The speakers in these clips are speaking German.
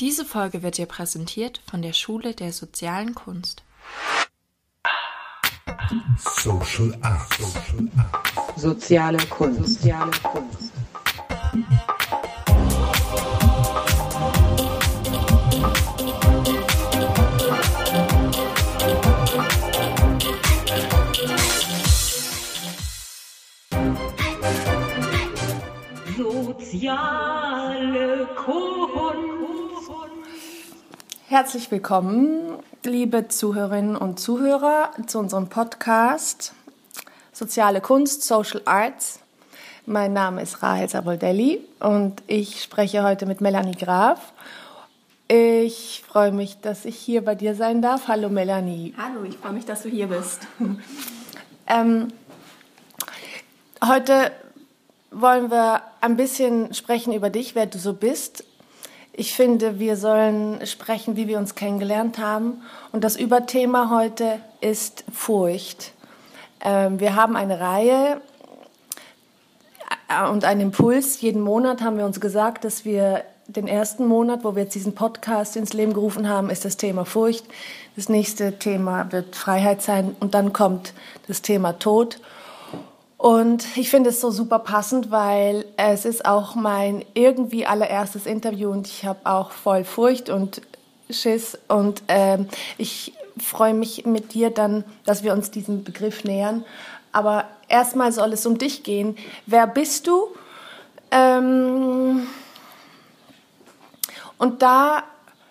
Diese Folge wird dir präsentiert von der Schule der sozialen Kunst. Social Art. Social Art. Soziale Kunst. Soziale Kunst. Soziale Kunst. Herzlich willkommen, liebe Zuhörerinnen und Zuhörer, zu unserem Podcast Soziale Kunst, Social Arts. Mein Name ist Rahel Saboldelli und ich spreche heute mit Melanie Graf. Ich freue mich, dass ich hier bei dir sein darf. Hallo Melanie. Hallo, ich freue mich, dass du hier bist. Ähm, heute wollen wir ein bisschen sprechen über dich, wer du so bist. Ich finde, wir sollen sprechen, wie wir uns kennengelernt haben. Und das Überthema heute ist Furcht. Ähm, wir haben eine Reihe äh, und einen Impuls. Jeden Monat haben wir uns gesagt, dass wir den ersten Monat, wo wir jetzt diesen Podcast ins Leben gerufen haben, ist das Thema Furcht. Das nächste Thema wird Freiheit sein und dann kommt das Thema Tod. Und ich finde es so super passend, weil es ist auch mein irgendwie allererstes Interview und ich habe auch voll Furcht und Schiss und ähm, ich freue mich mit dir dann, dass wir uns diesem Begriff nähern. Aber erstmal soll es um dich gehen. Wer bist du? Ähm, und da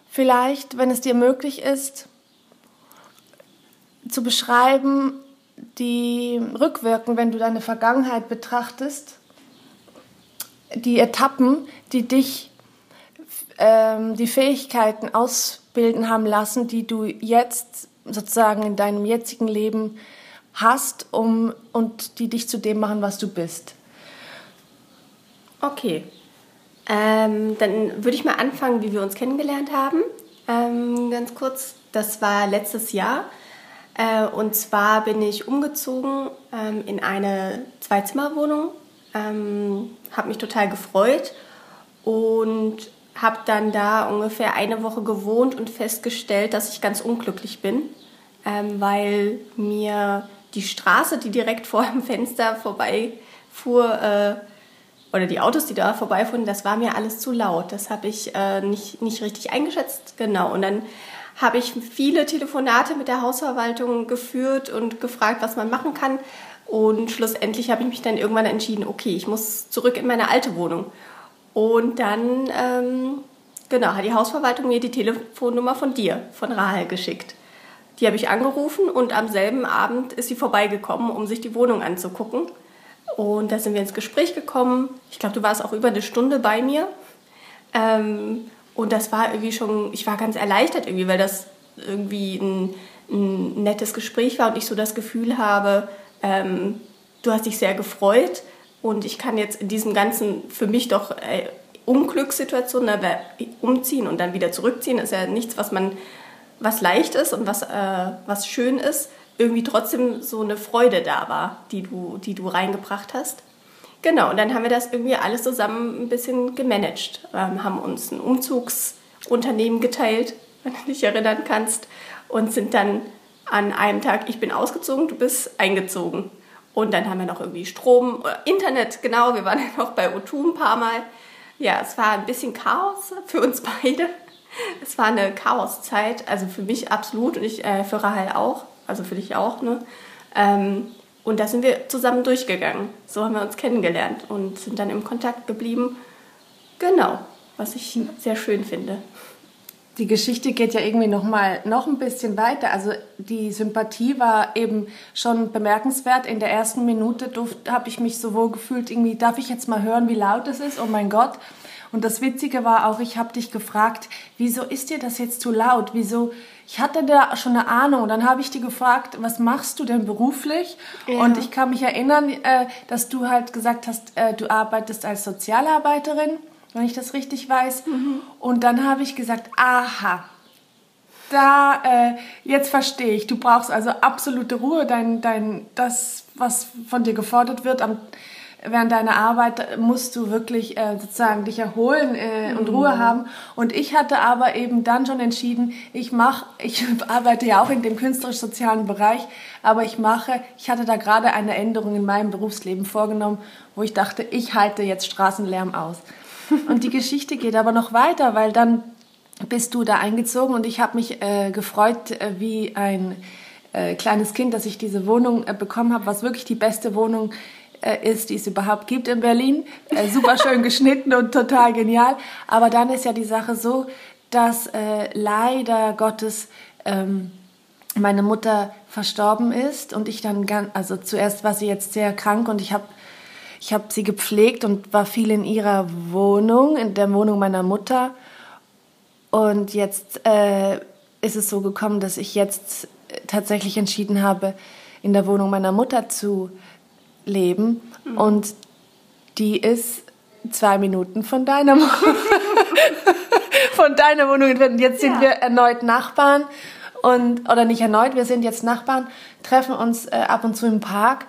vielleicht, wenn es dir möglich ist, zu beschreiben, die rückwirken, wenn du deine Vergangenheit betrachtest, die Etappen, die dich ähm, die Fähigkeiten ausbilden haben lassen, die du jetzt sozusagen in deinem jetzigen Leben hast, um und die dich zu dem machen, was du bist. Okay, ähm, dann würde ich mal anfangen, wie wir uns kennengelernt haben. Ähm, ganz kurz, das war letztes Jahr. Äh, und zwar bin ich umgezogen ähm, in eine Zweizimmerwohnung, ähm, habe mich total gefreut und habe dann da ungefähr eine Woche gewohnt und festgestellt, dass ich ganz unglücklich bin, ähm, weil mir die Straße, die direkt vor dem Fenster vorbeifuhr, äh, oder die Autos, die da vorbeifuhren, das war mir alles zu laut. Das habe ich äh, nicht, nicht richtig eingeschätzt. Genau. Und dann habe ich viele Telefonate mit der Hausverwaltung geführt und gefragt, was man machen kann. Und schlussendlich habe ich mich dann irgendwann entschieden, okay, ich muss zurück in meine alte Wohnung. Und dann, ähm, genau, hat die Hausverwaltung mir die Telefonnummer von dir, von Rahel, geschickt. Die habe ich angerufen und am selben Abend ist sie vorbeigekommen, um sich die Wohnung anzugucken. Und da sind wir ins Gespräch gekommen. Ich glaube, du warst auch über eine Stunde bei mir. Ähm, und das war irgendwie schon, ich war ganz erleichtert irgendwie, weil das irgendwie ein, ein nettes Gespräch war und ich so das Gefühl habe, ähm, du hast dich sehr gefreut und ich kann jetzt in diesem ganzen für mich doch äh, Unglückssituation ne, umziehen und dann wieder zurückziehen. ist ja nichts, was man was leicht ist und was, äh, was schön ist, irgendwie trotzdem so eine Freude da war, die du, die du reingebracht hast. Genau, und dann haben wir das irgendwie alles zusammen ein bisschen gemanagt. Ähm, haben uns ein Umzugsunternehmen geteilt, wenn du dich erinnern kannst, und sind dann an einem Tag, ich bin ausgezogen, du bist eingezogen. Und dann haben wir noch irgendwie Strom, äh, Internet, genau, wir waren ja noch bei O2 ein paar Mal. Ja, es war ein bisschen Chaos für uns beide. Es war eine Chaoszeit, also für mich absolut und ich, äh, für Rahel auch, also für dich auch. Ne? Ähm, und da sind wir zusammen durchgegangen. So haben wir uns kennengelernt und sind dann im Kontakt geblieben. Genau, was ich sehr schön finde. Die Geschichte geht ja irgendwie noch mal noch ein bisschen weiter. Also die Sympathie war eben schon bemerkenswert. In der ersten Minute habe ich mich so wohl gefühlt, irgendwie darf ich jetzt mal hören, wie laut es ist. Oh mein Gott. Und das Witzige war auch, ich habe dich gefragt, wieso ist dir das jetzt zu laut? Wieso? Ich hatte da schon eine Ahnung. Und dann habe ich dich gefragt, was machst du denn beruflich? Ja. Und ich kann mich erinnern, äh, dass du halt gesagt hast, äh, du arbeitest als Sozialarbeiterin, wenn ich das richtig weiß. Mhm. Und dann habe ich gesagt, aha, da, äh, jetzt verstehe ich. Du brauchst also absolute Ruhe. Dein, dein, das, was von dir gefordert wird, am während deiner Arbeit musst du wirklich äh, sozusagen dich erholen äh, und Ruhe haben. Und ich hatte aber eben dann schon entschieden, ich mache, ich arbeite ja auch in dem künstlerisch-sozialen Bereich, aber ich mache, ich hatte da gerade eine Änderung in meinem Berufsleben vorgenommen, wo ich dachte, ich halte jetzt Straßenlärm aus. Und die Geschichte geht aber noch weiter, weil dann bist du da eingezogen und ich habe mich äh, gefreut äh, wie ein äh, kleines Kind, dass ich diese Wohnung äh, bekommen habe, was wirklich die beste Wohnung ist, die es überhaupt gibt in Berlin. Äh, super schön geschnitten und total genial. Aber dann ist ja die Sache so, dass äh, leider Gottes ähm, meine Mutter verstorben ist und ich dann ganz, also zuerst war sie jetzt sehr krank und ich habe ich habe sie gepflegt und war viel in ihrer Wohnung, in der Wohnung meiner Mutter. Und jetzt äh, ist es so gekommen, dass ich jetzt tatsächlich entschieden habe, in der Wohnung meiner Mutter zu leben. Mhm. Und die ist zwei Minuten von deiner, von deiner Wohnung entfernt. Jetzt sind ja. wir erneut Nachbarn und oder nicht erneut, wir sind jetzt Nachbarn, treffen uns äh, ab und zu im Park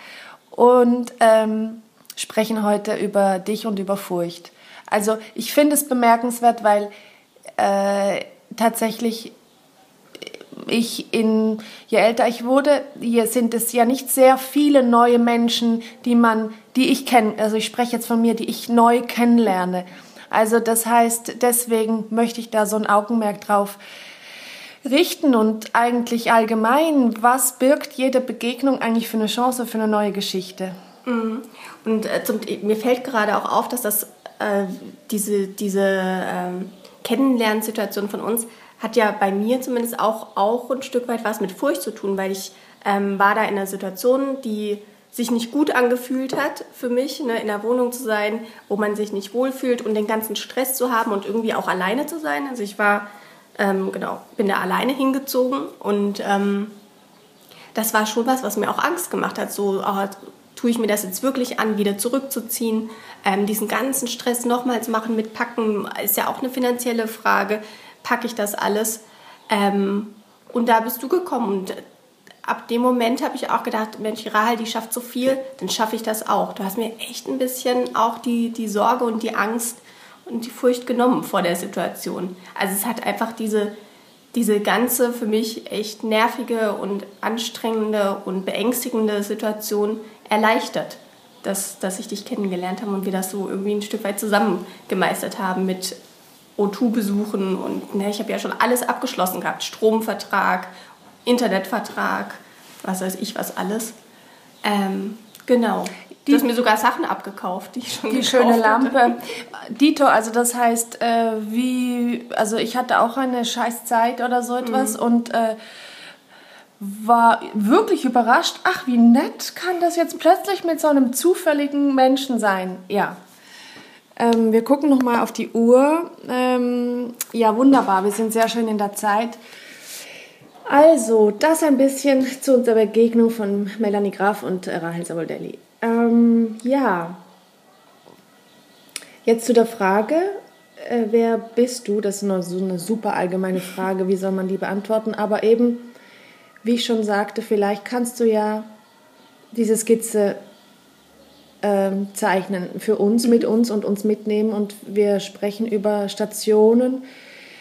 und ähm, sprechen heute über dich und über Furcht. Also ich finde es bemerkenswert, weil äh, tatsächlich ich in, je älter ich wurde, hier sind es ja nicht sehr viele neue Menschen, die man, die ich kenne, also ich spreche jetzt von mir, die ich neu kennenlerne. Also das heißt, deswegen möchte ich da so ein Augenmerk drauf richten und eigentlich allgemein, was birgt jede Begegnung eigentlich für eine Chance für eine neue Geschichte? Mhm. Und äh, zum, mir fällt gerade auch auf, dass das äh, diese, diese äh, Kennenlernsituation von uns hat ja bei mir zumindest auch, auch ein Stück weit was mit Furcht zu tun, weil ich ähm, war da in einer Situation, die sich nicht gut angefühlt hat für mich, ne, in der Wohnung zu sein, wo man sich nicht wohlfühlt und den ganzen Stress zu haben und irgendwie auch alleine zu sein. Also ich war, ähm, genau, bin da alleine hingezogen und ähm, das war schon was, was mir auch Angst gemacht hat. So, oh, tue ich mir das jetzt wirklich an, wieder zurückzuziehen, ähm, diesen ganzen Stress nochmals machen mit Packen, ist ja auch eine finanzielle Frage packe ich das alles? Ähm, und da bist du gekommen. Und ab dem Moment habe ich auch gedacht, Mensch, Rahel, die schafft so viel, dann schaffe ich das auch. Du hast mir echt ein bisschen auch die, die Sorge und die Angst und die Furcht genommen vor der Situation. Also es hat einfach diese, diese ganze für mich echt nervige und anstrengende und beängstigende Situation erleichtert, dass, dass ich dich kennengelernt habe und wir das so irgendwie ein Stück weit zusammen gemeistert haben mit O2 besuchen und ne, ich habe ja schon alles abgeschlossen gehabt. Stromvertrag, Internetvertrag, was weiß ich was alles. Ähm, genau. Die, du hast mir sogar Sachen abgekauft, die ich schon Die schöne Lampe. Hatte. Dito, also das heißt, äh, wie, also ich hatte auch eine scheiß Zeit oder so etwas mhm. und äh, war wirklich überrascht. Ach, wie nett kann das jetzt plötzlich mit so einem zufälligen Menschen sein? Ja, ähm, wir gucken noch mal auf die Uhr. Ähm, ja, wunderbar. Wir sind sehr schön in der Zeit. Also, das ein bisschen zu unserer Begegnung von Melanie Graf und Rahel Savoldelli. Ähm, ja, jetzt zu der Frage, äh, wer bist du? Das ist noch so eine super allgemeine Frage, wie soll man die beantworten? Aber eben, wie ich schon sagte, vielleicht kannst du ja diese Skizze ähm, zeichnen für uns, mit uns und uns mitnehmen. Und wir sprechen über Stationen,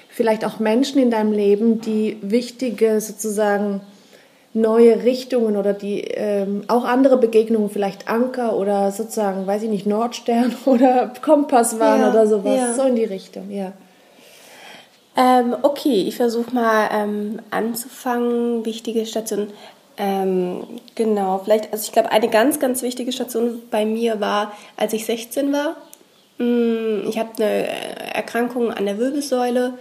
vielleicht auch Menschen in deinem Leben, die wichtige sozusagen neue Richtungen oder die ähm, auch andere Begegnungen, vielleicht Anker oder sozusagen, weiß ich nicht, Nordstern oder Kompass waren ja, oder sowas, ja. so in die Richtung, ja. Ähm, okay, ich versuche mal ähm, anzufangen. Wichtige Stationen. Ähm, genau, vielleicht, also ich glaube, eine ganz, ganz wichtige Station bei mir war, als ich 16 war. Mm, ich habe eine Erkrankung an der Wirbelsäule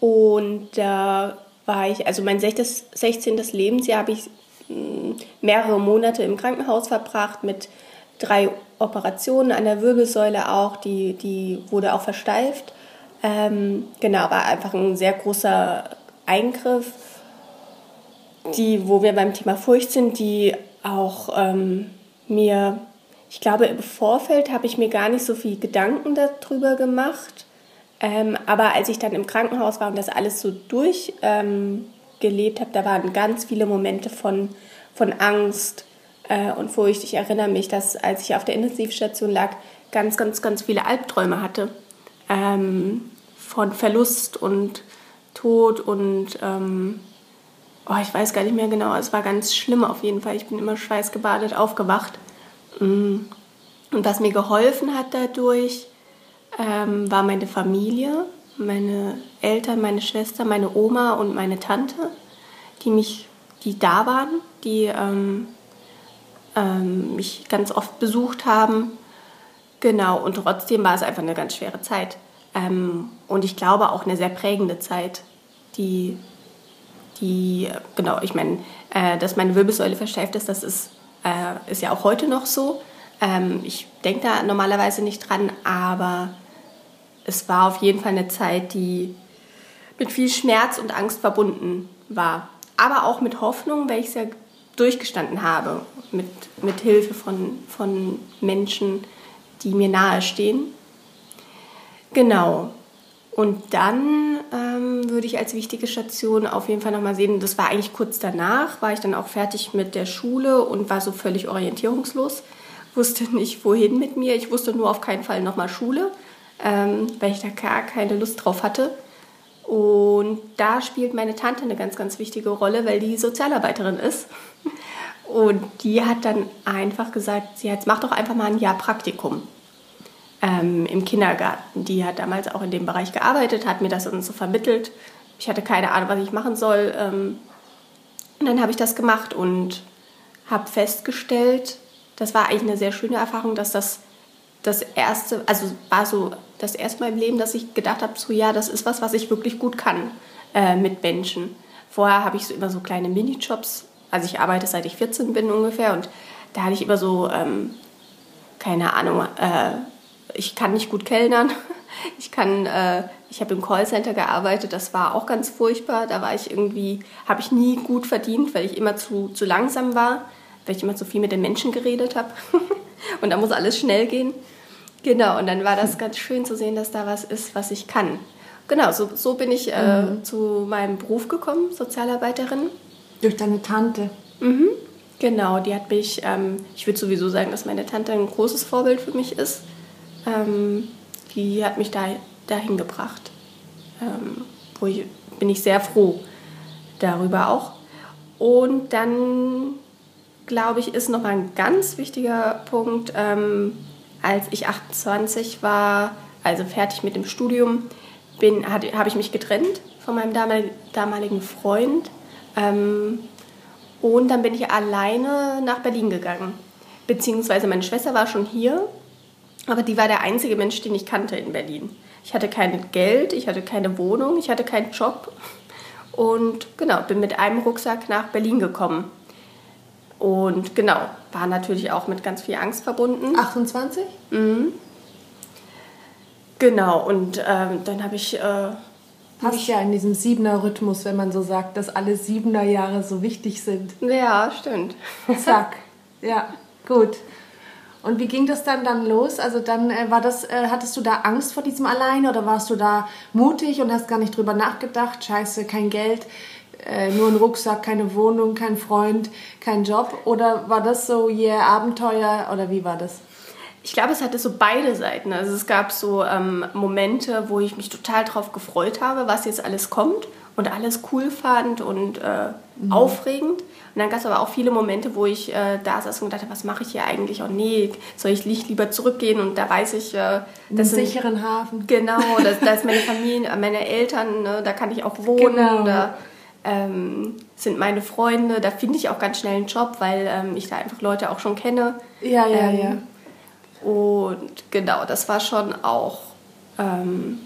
und da war ich, also mein 16. Lebensjahr habe ich mm, mehrere Monate im Krankenhaus verbracht mit drei Operationen an der Wirbelsäule auch, die, die wurde auch versteift. Ähm, genau, war einfach ein sehr großer Eingriff die, wo wir beim Thema Furcht sind, die auch ähm, mir, ich glaube, im Vorfeld habe ich mir gar nicht so viel Gedanken darüber gemacht. Ähm, aber als ich dann im Krankenhaus war und das alles so durchgelebt ähm, habe, da waren ganz viele Momente von, von Angst, äh, und Furcht. Ich erinnere mich, dass als ich auf der Intensivstation lag, ganz, ganz, ganz viele Albträume hatte. Ähm, von Verlust und Tod und ähm, oh, ich weiß gar nicht mehr genau. Es war ganz schlimm auf jeden Fall. Ich bin immer schweißgebadet aufgewacht. Mm. Und was mir geholfen hat dadurch, ähm, war meine Familie, meine Eltern, meine Schwester, meine Oma und meine Tante, die mich, die da waren, die ähm, ähm, mich ganz oft besucht haben. Genau, und trotzdem war es einfach eine ganz schwere Zeit. Ähm, und ich glaube auch eine sehr prägende Zeit, die, die genau, ich meine, äh, dass meine Wirbelsäule versteift ist, das ist, äh, ist ja auch heute noch so. Ähm, ich denke da normalerweise nicht dran, aber es war auf jeden Fall eine Zeit, die mit viel Schmerz und Angst verbunden war. Aber auch mit Hoffnung, weil ich es ja durchgestanden habe, mit, mit Hilfe von, von Menschen, die mir nahestehen. Genau. Und dann ähm, würde ich als wichtige Station auf jeden Fall nochmal sehen, das war eigentlich kurz danach, war ich dann auch fertig mit der Schule und war so völlig orientierungslos, wusste nicht wohin mit mir. Ich wusste nur auf keinen Fall nochmal Schule ähm, weil ich da gar keine Lust drauf hatte. Und da spielt meine Tante eine ganz, ganz wichtige Rolle, weil die Sozialarbeiterin ist. Und die hat dann einfach gesagt, sie hat, mach doch einfach mal ein Jahr Praktikum ähm, im Kindergarten. Die hat damals auch in dem Bereich gearbeitet, hat mir das so vermittelt. Ich hatte keine Ahnung, was ich machen soll. Ähm, und dann habe ich das gemacht und habe festgestellt, das war eigentlich eine sehr schöne Erfahrung, dass das das erste, also war so das erste Mal im Leben, dass ich gedacht habe, so ja, das ist was, was ich wirklich gut kann äh, mit Menschen. Vorher habe ich so immer so kleine Minijobs, also ich arbeite seit ich 14 bin ungefähr und da hatte ich immer so, ähm, keine Ahnung, äh, ich kann nicht gut kellnern. Ich kann, äh, ich habe im Callcenter gearbeitet, das war auch ganz furchtbar. Da war ich irgendwie, habe ich nie gut verdient, weil ich immer zu, zu langsam war, weil ich immer zu viel mit den Menschen geredet habe. und da muss alles schnell gehen. Genau, und dann war das ganz schön zu sehen, dass da was ist, was ich kann. Genau, so, so bin ich äh, mhm. zu meinem Beruf gekommen, Sozialarbeiterin. Durch deine Tante? Mhm. Genau, die hat mich, ähm, ich würde sowieso sagen, dass meine Tante ein großes Vorbild für mich ist. Ähm, die hat mich da, dahin gebracht. Ähm, wo ich, bin ich sehr froh darüber auch. Und dann, glaube ich, ist nochmal ein ganz wichtiger Punkt, ähm, als ich 28 war, also fertig mit dem Studium, habe ich mich getrennt von meinem damaligen Freund. Ähm, und dann bin ich alleine nach Berlin gegangen. Beziehungsweise meine Schwester war schon hier, aber die war der einzige Mensch, den ich kannte in Berlin. Ich hatte kein Geld, ich hatte keine Wohnung, ich hatte keinen Job. Und genau, bin mit einem Rucksack nach Berlin gekommen. Und genau, war natürlich auch mit ganz viel Angst verbunden. 28? Mhm. Genau, und ähm, dann habe ich. Äh, Passt ich, ja in diesem Siebener-Rhythmus, wenn man so sagt, dass alle Siebener-Jahre so wichtig sind. Ja, stimmt. Zack. Ja, gut. Und wie ging das dann dann los? Also dann äh, war das, äh, hattest du da Angst vor diesem Alleine oder warst du da mutig und hast gar nicht drüber nachgedacht? Scheiße, kein Geld äh, nur ein Rucksack, keine Wohnung, kein Freund, kein Job? Oder war das so yeah, Abenteuer oder wie war das? Ich glaube, es hatte so beide Seiten. Also es gab so ähm, Momente, wo ich mich total darauf gefreut habe, was jetzt alles kommt und alles cool fand und äh, mhm. aufregend. Und dann gab es aber auch viele Momente, wo ich äh, da saß und dachte, was mache ich hier eigentlich? Oh nee, soll ich nicht lieber zurückgehen? Und da weiß ich, äh, das sind, sicheren Hafen. Genau, da ist meine Familie, meine Eltern, ne, da kann ich auch wohnen. Genau. Da, ähm, sind meine Freunde. Da finde ich auch ganz schnell einen Job, weil ähm, ich da einfach Leute auch schon kenne. Ja, ja, ähm, ja. Und genau, das war schon auch ähm,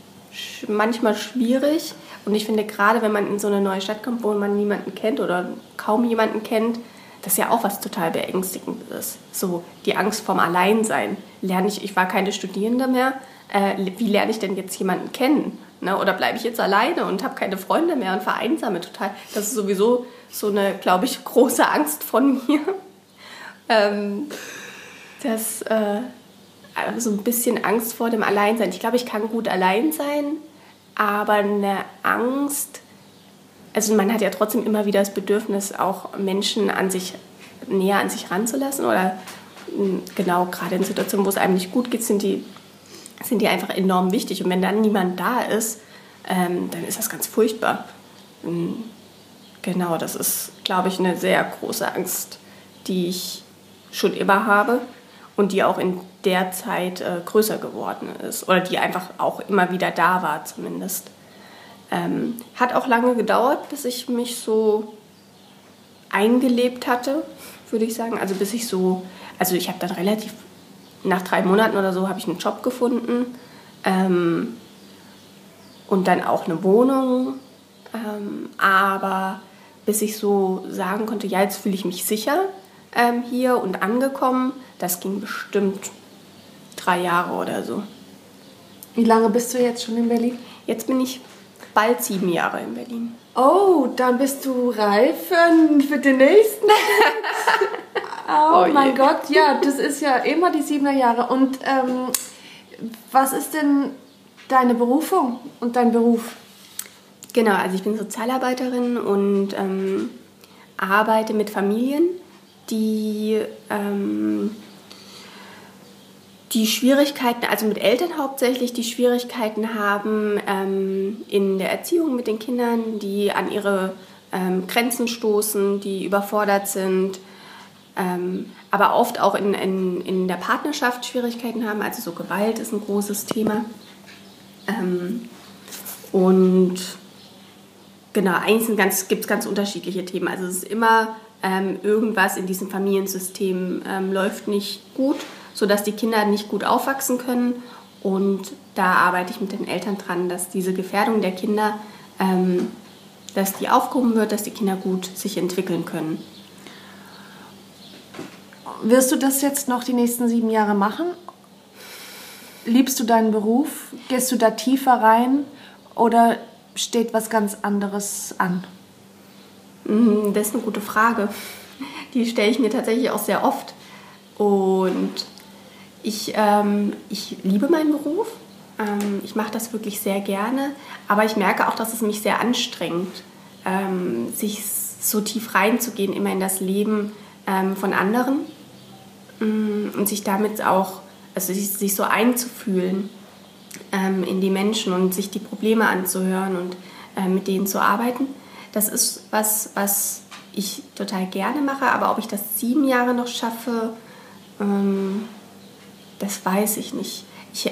manchmal schwierig. Und ich finde, gerade wenn man in so eine neue Stadt kommt, wo man niemanden kennt oder kaum jemanden kennt, das ist ja auch was total beängstigendes. So die Angst vorm Alleinsein. Lerne ich, ich war keine Studierende mehr. Äh, wie lerne ich denn jetzt jemanden kennen? Ne? Oder bleibe ich jetzt alleine und habe keine Freunde mehr und vereinsame total? Das ist sowieso so eine, glaube ich, große Angst von mir. ähm, das, äh, so ein bisschen Angst vor dem Alleinsein. Ich glaube, ich kann gut allein sein, aber eine Angst, also man hat ja trotzdem immer wieder das Bedürfnis, auch Menschen an sich näher an sich ranzulassen oder mh, genau gerade in Situationen, wo es einem nicht gut geht, sind die, sind die einfach enorm wichtig. Und wenn dann niemand da ist, ähm, dann ist das ganz furchtbar. Ähm, Genau, das ist, glaube ich, eine sehr große Angst, die ich schon immer habe und die auch in der Zeit äh, größer geworden ist oder die einfach auch immer wieder da war zumindest. Ähm, hat auch lange gedauert, bis ich mich so eingelebt hatte, würde ich sagen. Also bis ich so, also ich habe dann relativ, nach drei Monaten oder so habe ich einen Job gefunden ähm, und dann auch eine Wohnung. Ähm, aber bis ich so sagen konnte, ja, jetzt fühle ich mich sicher ähm, hier und angekommen, das ging bestimmt drei Jahre oder so. Wie lange bist du jetzt schon in Berlin? Jetzt bin ich bald sieben Jahre in Berlin. Oh, dann bist du reif für, den nächsten. oh, Oh mein je. Gott, ja, das ist ja immer die siebener Jahre. Und ähm, was ist denn deine Berufung und dein Beruf? Genau, also ich bin Sozialarbeiterin und ähm, arbeite mit Familien, die ähm, die Schwierigkeiten, also mit Eltern hauptsächlich, die Schwierigkeiten haben ähm, in der Erziehung mit den Kindern, die an ihre ähm, Grenzen stoßen, die überfordert sind, ähm, aber oft auch in, in, in der Partnerschaft Schwierigkeiten haben. Also so Gewalt ist ein großes Thema. Ähm, und genau, eigentlich gibt es ganz unterschiedliche Themen. Also es ist immer ähm, irgendwas in diesem Familiensystem ähm, läuft nicht gut, sodass die Kinder nicht gut aufwachsen können. Und da arbeite ich mit den Eltern dran, dass diese Gefährdung der Kinder, ähm, dass die aufgehoben wird, dass die Kinder gut sich entwickeln können. Wirst du das jetzt noch die nächsten sieben Jahre machen? Liebst du deinen Beruf? Gehst du da tiefer rein? Oder steht was ganz anderes an? Mm, Das ist eine gute Frage. Die stelle ich mir tatsächlich auch sehr oft. Und ich, ähm, ich liebe meinen Beruf. Ähm, ich mache das wirklich sehr gerne. Aber ich merke auch, dass es mich sehr anstrengt, ähm, sich so tief reinzugehen, immer in das Leben ähm, von anderen Mm, und sich damit auch, also sich, sich so einzufühlen ähm, in die Menschen und sich die Probleme anzuhören und äh, mit denen zu arbeiten. Das ist was, was ich total gerne mache, aber ob ich das sieben Jahre noch schaffe, ähm, das weiß ich nicht. Ich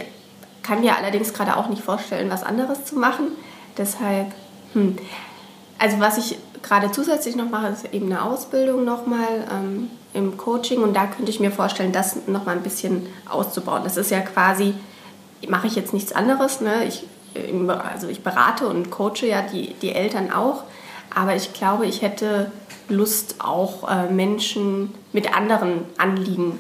kann mir allerdings gerade auch nicht vorstellen, was anderes zu machen. Deshalb, hm. also was ich gerade zusätzlich noch mache, ist eben eine Ausbildung nochmal ähm, im Coaching und da könnte ich mir vorstellen, das nochmal ein bisschen auszubauen. Das ist ja quasi, mache ich jetzt nichts anderes, ne? ich, im- also ich berate und coache ja die, die Eltern auch, aber ich glaube, ich hätte Lust auch äh, Menschen mit anderen Anliegen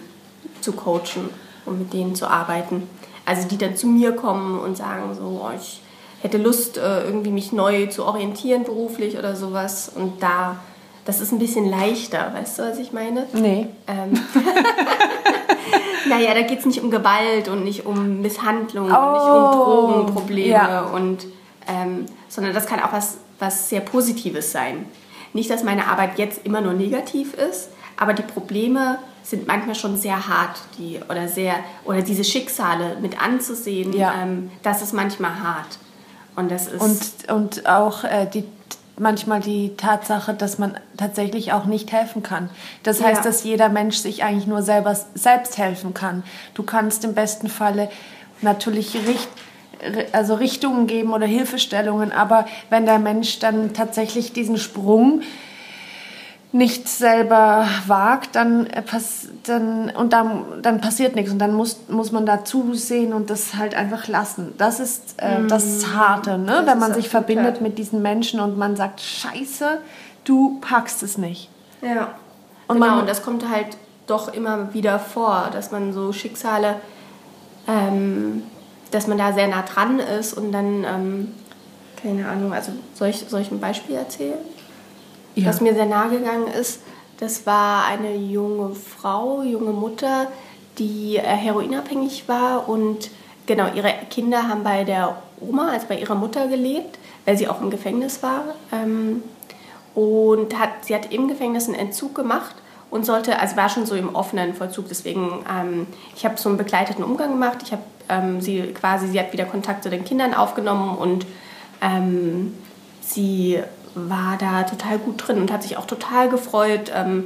zu coachen und mit denen zu arbeiten. Also die dann zu mir kommen und sagen so, oh, ich hätte Lust, äh, irgendwie mich neu zu orientieren beruflich oder sowas. Und da, das ist ein bisschen leichter, weißt du, was ich meine? Nee. Ähm, naja, da geht es nicht um Gewalt und nicht um Misshandlung und nicht um Oh, Drogenprobleme ja. und ähm, sondern das kann auch was, was sehr Positives sein. Nicht, dass meine Arbeit jetzt immer nur negativ ist, aber die Probleme sind manchmal schon sehr hart, die oder sehr oder diese Schicksale mit anzusehen, Ja. ähm, das ist manchmal hart. Und das ist Und, und auch äh, die, manchmal die Tatsache, dass man tatsächlich auch nicht helfen kann. Das heißt, Ja. dass jeder Mensch sich eigentlich nur selber, selbst helfen kann. Du kannst im besten Falle natürlich richt, also Richtungen geben oder Hilfestellungen, aber wenn der Mensch dann tatsächlich diesen Sprung nicht selber wagt, dann, äh, dann, und dann, dann passiert nichts und dann muss, muss man da zusehen und das halt einfach lassen. Das ist äh, das Harte, ne? wenn man sich verbindet mit diesen Menschen und man sagt, scheiße, du packst es nicht. Ja. Und genau, man- und das kommt halt doch immer wieder vor, dass man so Schicksale, ähm, dass man da sehr nah dran ist und dann, ähm, keine Ahnung, also soll ich, soll ich ein Beispiel erzählen? Ja. Was mir sehr nahe gegangen ist, das war eine junge Frau, junge Mutter, die äh, heroinabhängig war und genau, ihre Kinder haben bei der Oma, also bei ihrer Mutter gelebt, weil sie auch im Gefängnis war. Ähm, und hat, sie hat im Gefängnis einen Entzug gemacht und sollte, also war schon so im offenen Vollzug. Deswegen, ähm, ich habe so einen begleiteten Umgang gemacht. Ich habe ähm, sie quasi, sie hat wieder Kontakt zu den Kindern aufgenommen und ähm, sie war da total gut drin und hat sich auch total gefreut, ähm,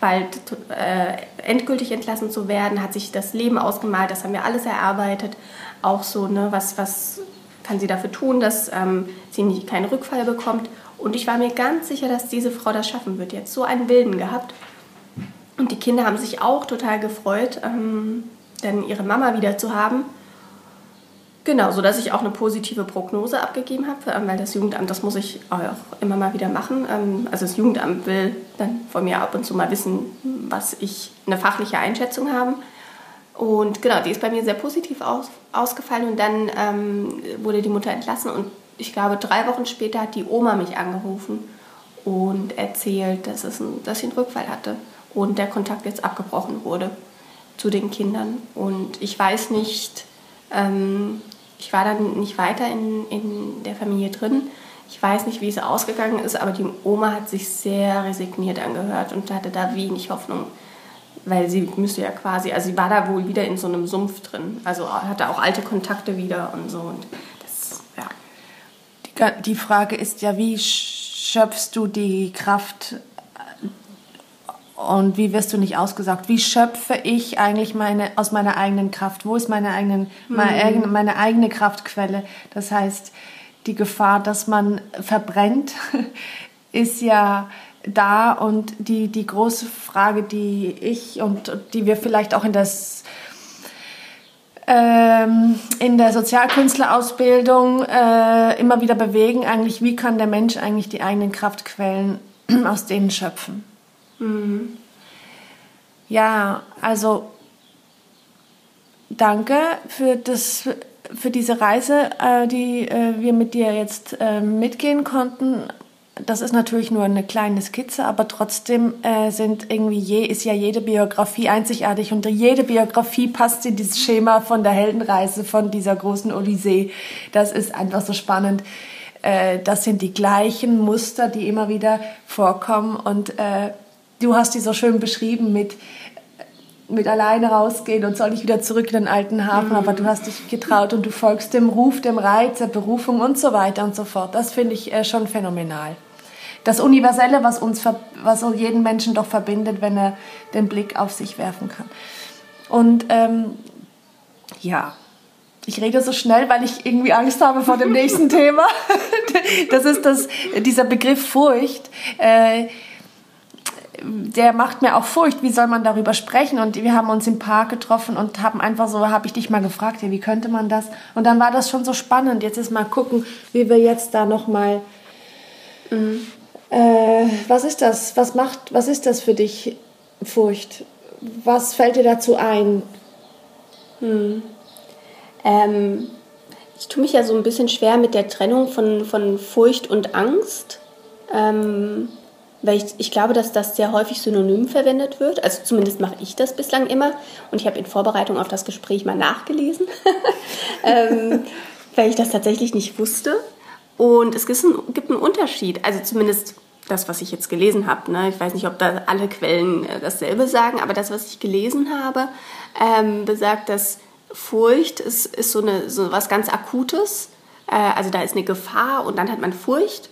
bald äh, endgültig entlassen zu werden, hat sich das Leben ausgemalt, das haben wir alles erarbeitet. Auch so, ne, was, was kann sie dafür tun, dass ähm, sie nicht, keinen Rückfall bekommt. Und ich war mir ganz sicher, dass diese Frau das schaffen wird. Jetzt so einen Wilden gehabt. Und die Kinder haben sich auch total gefreut, ähm, dann ihre Mama wieder zu haben. Genau, so ich auch eine positive Prognose abgegeben habe, ähm, weil das Jugendamt, das muss ich auch immer mal wieder machen. Ähm, also das Jugendamt will dann von mir ab und zu mal wissen, was ich eine fachliche Einschätzung habe. Und genau, die ist bei mir sehr positiv aus, ausgefallen und dann ähm, wurde die Mutter entlassen und ich glaube drei Wochen später hat die Oma mich angerufen und erzählt, dass, es ein, dass sie einen Rückfall hatte und der Kontakt jetzt abgebrochen wurde zu den Kindern. Und ich weiß nicht, ähm, ich war dann nicht weiter in, in der Familie drin. Ich weiß nicht, wie es ausgegangen ist, aber die Oma hat sich sehr resigniert angehört und hatte da wenig Hoffnung, weil sie müsste ja quasi, also sie war da wohl wieder in so einem Sumpf drin, also hatte auch alte Kontakte wieder und so. Und das, ja. Die, die Frage ist ja, wie schöpfst du die Kraft und wie wirst du nicht ausgesagt? Wie schöpfe ich eigentlich meine, aus meiner eigenen Kraft? Wo ist meine, eigenen, meine, mhm. meine eigene Kraftquelle? Das heißt, die Gefahr, dass man verbrennt, ist ja da und die, die große Frage, die ich und die wir vielleicht auch in das ähm, in der Sozialkünstler-Ausbildung äh, immer wieder bewegen, eigentlich, wie kann der Mensch eigentlich die eigenen Kraftquellen aus denen schöpfen? Mhm. Ja, also danke für, das, für diese Reise, äh, die äh, wir mit dir jetzt äh, mitgehen konnten. Das ist natürlich nur eine kleine Skizze, aber trotzdem sind irgendwie je, ist ja jede Biografie einzigartig und jede Biografie passt in dieses Schema von der Heldenreise, von dieser großen Odyssee. Das ist einfach so spannend. Das sind die gleichen Muster, die immer wieder vorkommen und du hast die so schön beschrieben mit mit alleine rausgehen und soll ich wieder zurück in den alten Hafen, mhm. aber du hast dich getraut und du folgst dem Ruf, dem Reiz, der Berufung und so weiter und so fort. Das finde ich äh, schon phänomenal. Das Universelle, was uns, was jeden Menschen doch verbindet, wenn er den Blick auf sich werfen kann. Und ähm, ja, ich rede so schnell, weil ich irgendwie Angst habe vor dem nächsten Thema. Das ist das, dieser Begriff Furcht. Äh, der macht mir auch Furcht, wie soll man darüber sprechen? Und wir haben uns im Park getroffen und haben einfach so, habe ich dich mal gefragt, ja, wie könnte man das? Und dann war das schon so spannend. Jetzt ist mal gucken, wie wir jetzt da nochmal, mhm. äh, was ist das? Was macht, was ist das für dich, Furcht? Was fällt dir dazu ein? Hm. Ähm, ich tue mich ja so ein bisschen schwer mit der Trennung von, von Furcht und Angst. Ähm, weil ich, ich glaube, dass das sehr häufig synonym verwendet wird. Also zumindest mache ich das bislang immer. Und ich habe in Vorbereitung auf das Gespräch mal nachgelesen, ähm, weil ich das tatsächlich nicht wusste. Und es gibt einen, gibt einen Unterschied, also zumindest das, was ich jetzt gelesen habe. Ne? Ich weiß nicht, ob da alle Quellen äh, dasselbe sagen, aber das, was ich gelesen habe, ähm, besagt, dass Furcht ist, ist so, eine, so was ganz Akutes. Äh, also da ist eine Gefahr und dann hat man Furcht.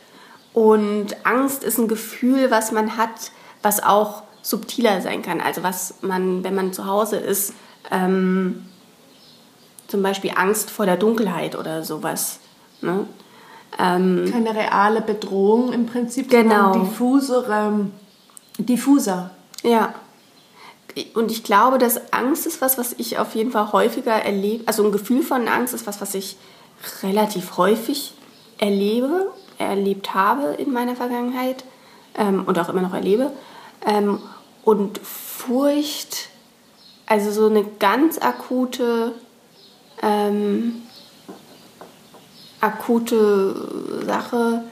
Und Angst ist ein Gefühl, was man hat, was auch subtiler sein kann. Also was man, wenn man zu Hause ist, ähm, zum Beispiel Angst vor der Dunkelheit oder sowas. Ne? Ähm, Keine reale Bedrohung im Prinzip, genau. sondern diffusere, diffuser. Ja. Und ich glaube, dass Angst ist was, was ich auf jeden Fall häufiger erlebe. Also ein Gefühl von Angst ist was, was ich relativ häufig erlebe erlebt habe in meiner Vergangenheit ähm, und auch immer noch erlebe. Ähm, und Furcht, also so eine ganz akute, ähm, akute Sache,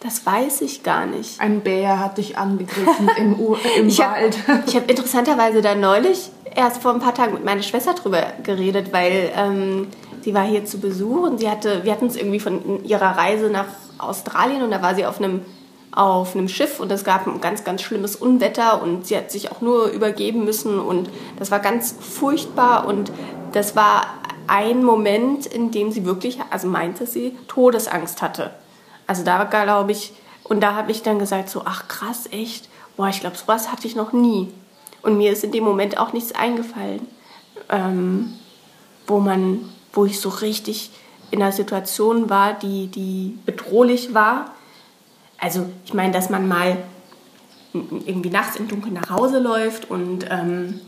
das weiß ich gar nicht. Ein Bär hat dich angegriffen im, im ich Wald. Hab, ich habe interessanterweise da neulich erst vor ein paar Tagen mit meiner Schwester drüber geredet, weil ähm, sie war hier zu Besuch und sie hatte, wir hatten es irgendwie von ihrer Reise nach Australien und da war sie auf einem auf einem Schiff und es gab ein ganz, ganz schlimmes Unwetter und sie hat sich auch nur übergeben müssen und das war ganz furchtbar und das war ein Moment, in dem sie wirklich, also meinte sie, Todesangst hatte. Also da glaube ich, und da habe ich dann gesagt so, ach krass, echt, boah, ich glaube, sowas hatte ich noch nie. Und mir ist in dem Moment auch nichts eingefallen, ähm, wo man, wo ich so richtig in einer Situation war, die, die bedrohlich war. Also ich meine, dass man mal irgendwie nachts im Dunkeln nach Hause läuft und, ähm,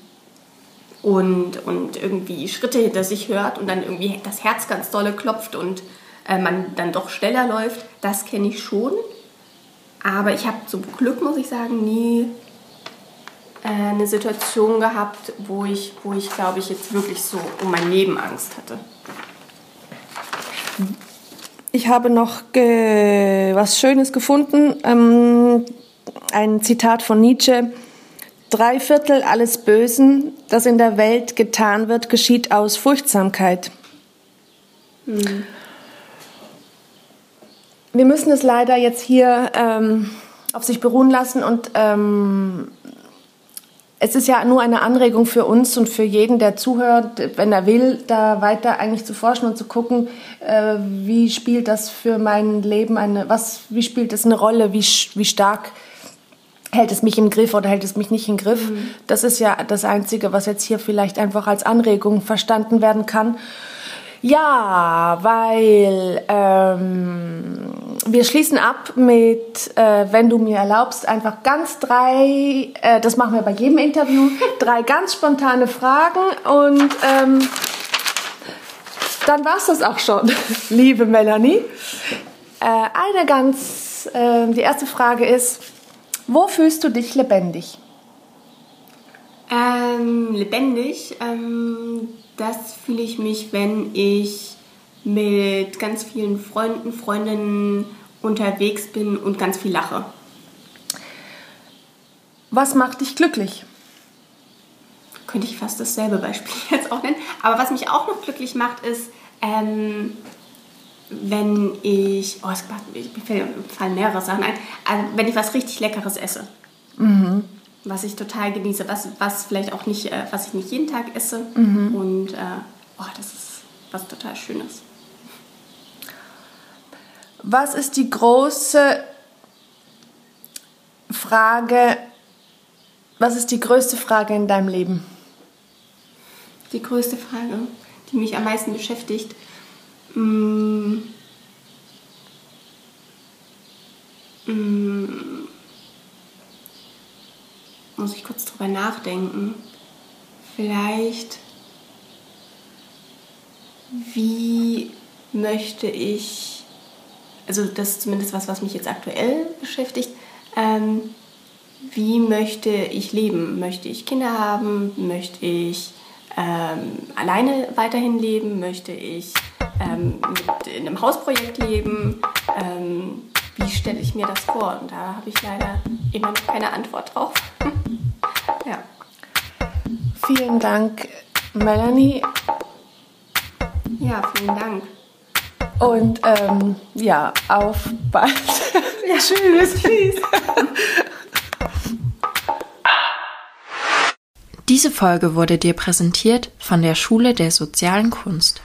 und, und irgendwie Schritte hinter sich hört und dann irgendwie das Herz ganz dolle klopft und äh, man dann doch schneller läuft, das kenne ich schon. Aber ich habe zum Glück, muss ich sagen, nie äh, eine Situation gehabt, wo ich, wo ich glaube ich, jetzt wirklich so um mein Leben Angst hatte. Ich habe noch was Schönes gefunden. Ähm, ein Zitat von Nietzsche. Drei Viertel alles Bösen, das in der Welt getan wird, geschieht aus Furchtsamkeit. Mhm. Wir müssen es leider jetzt hier ähm, auf sich beruhen lassen und ähm, es ist ja nur eine Anregung für uns und für jeden, der zuhört, wenn er will, da weiter eigentlich zu forschen und zu gucken, äh, wie spielt das für mein Leben eine, was, wie spielt das eine Rolle, wie, wie stark hält es mich im Griff oder hält es mich nicht im Griff. Mhm. Das ist ja das Einzige, was jetzt hier vielleicht einfach als Anregung verstanden werden kann. Ja, weil ähm, wir schließen ab mit, äh, wenn du mir erlaubst, einfach ganz drei, äh, das machen wir bei jedem Interview, drei ganz spontane Fragen und ähm, dann war es das auch schon, liebe Melanie. Äh, eine ganz, äh, die erste Frage ist, wo fühlst du dich lebendig? Ähm, lebendig, ähm, das fühle ich mich, wenn ich mit ganz vielen Freunden, Freundinnen unterwegs bin und ganz viel lache. Was macht dich glücklich? Könnte ich fast dasselbe Beispiel jetzt auch nennen. Aber was mich auch noch glücklich macht, ist, ähm, wenn ich, oh, es fallen mehrere Sachen ein, also wenn ich was richtig Leckeres esse. Mhm was ich total genieße, was, was vielleicht auch nicht, äh, was ich nicht jeden Tag esse. Mhm. Und äh, oh, das ist was total Schönes. Was ist die große Frage, was ist die größte Frage in deinem Leben? Die größte Frage, die mich am meisten beschäftigt. Mm. Mm muss ich kurz drüber nachdenken. Vielleicht, wie möchte ich, also das ist zumindest was, was mich jetzt aktuell beschäftigt, ähm, wie möchte ich leben? Möchte ich Kinder haben? Möchte ich ähm, alleine weiterhin leben? Möchte ich ähm, in einem Hausprojekt leben? Ähm, wie stelle ich mir das vor? Und da habe ich leider immer noch keine Antwort drauf. ja. Vielen Dank, Melanie. Ja, vielen Dank. Und ähm, ja, auf bald. Ja, tschüss. tschüss. Diese Folge wurde dir präsentiert von der Schule der sozialen Kunst.